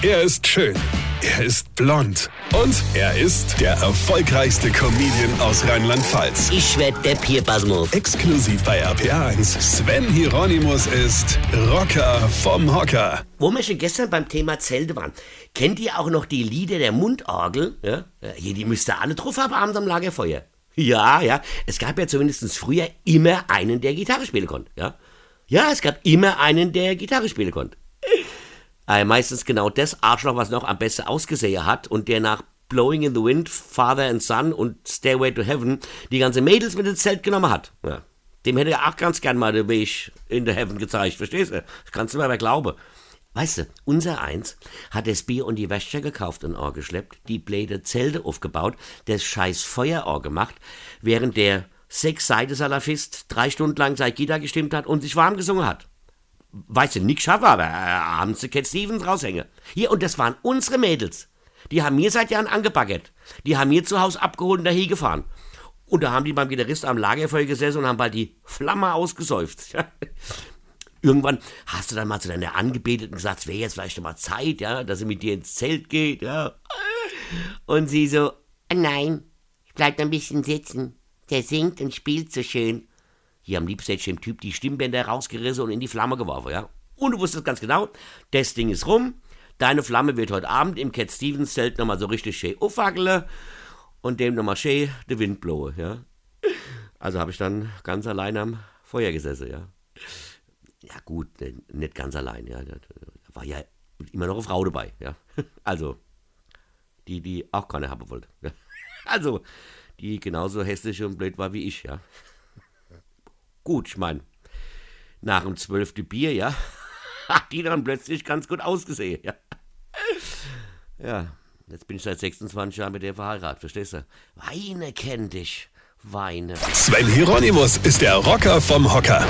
Er ist schön. Er ist blond. Und er ist der erfolgreichste Comedian aus Rheinland-Pfalz. Ich werd der Pierpasmus. Exklusiv bei RPA1. Sven Hieronymus ist Rocker vom Hocker. Wo wir schon gestern beim Thema Zelte waren, kennt ihr auch noch die Lieder der Mundorgel? Ja? Hier, die müsst ihr alle drauf haben abends am Lagerfeuer. Ja, ja. Es gab ja zumindest früher immer einen, der Gitarre spielen konnte. Ja, ja es gab immer einen, der Gitarre spielen konnte. Äh, meistens genau das Arschloch, was noch am besten ausgesehen hat und der nach Blowing in the Wind, Father and Son und Stairway to Heaven die ganze Mädels mit ins Zelt genommen hat. Ja. Dem hätte er auch ganz gern mal den Weg in the Heaven gezeigt, verstehst du? Das kannst du mir aber glauben. Weißt du, unser Eins hat das Bier und die Wäsche gekauft und Ohr geschleppt, die Bläde Zelte aufgebaut, das scheiß Feuerohr gemacht, während der sechs Seite Salafist drei Stunden lang sein Gitarre gestimmt hat und sich warm gesungen hat weißt du, nicht schaffe, aber äh, haben sie Cat Stevens raushängen. Hier, und das waren unsere Mädels. Die haben mir seit Jahren angebaggert. Die haben mir zu Hause abgeholt und dahin gefahren. Und da haben die beim Gitarrist am Lagerfeuer gesessen und haben bald die Flamme ausgesäuft. Irgendwann hast du dann mal zu deiner Angebeteten gesagt, es wäre jetzt vielleicht mal Zeit, ja, dass sie mit dir ins Zelt geht, ja. Und sie so, nein, ich bleib ein bisschen sitzen. Der singt und spielt so schön. Hier am liebsten hätte dem Typ die Stimmbänder rausgerissen und in die Flamme geworfen, ja. Und du wusstest ganz genau, das Ding ist rum. Deine Flamme wird heute Abend im Cat Stevens Zelt nochmal so richtig schön aufwackeln und dem nochmal schön der Wind blowe, ja. Also habe ich dann ganz allein am Feuer gesessen, ja. Ja gut, nicht ganz allein, ja. Da war ja immer noch eine Frau dabei, ja. Also, die, die auch keine haben wollte. Ja. Also, die genauso hässlich und blöd war wie ich, ja. Gut, ich meine, nach dem zwölften Bier, ja, hat die dann plötzlich ganz gut ausgesehen, ja. Ja, jetzt bin ich seit 26 Jahren mit der verheiratet, verstehst du? Weine kennt dich. Weine. Sven Hieronymus ist der Rocker vom Hocker.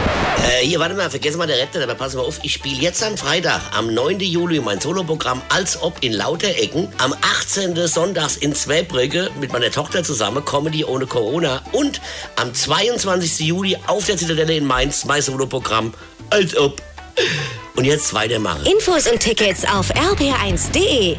Äh, hier, warte mal, vergessen mal der Retter, aber pass mal auf, ich spiele jetzt am Freitag, am 9. Juli, mein Soloprogramm Als ob in lauter Ecken. Am 18. Sonntags in Zweibrücke mit meiner Tochter zusammen, Comedy ohne Corona. Und am 22. Juli auf der Zitadelle in Mainz, mein Soloprogramm Als ob. Und jetzt weitermachen. Infos und Tickets auf rb1.de.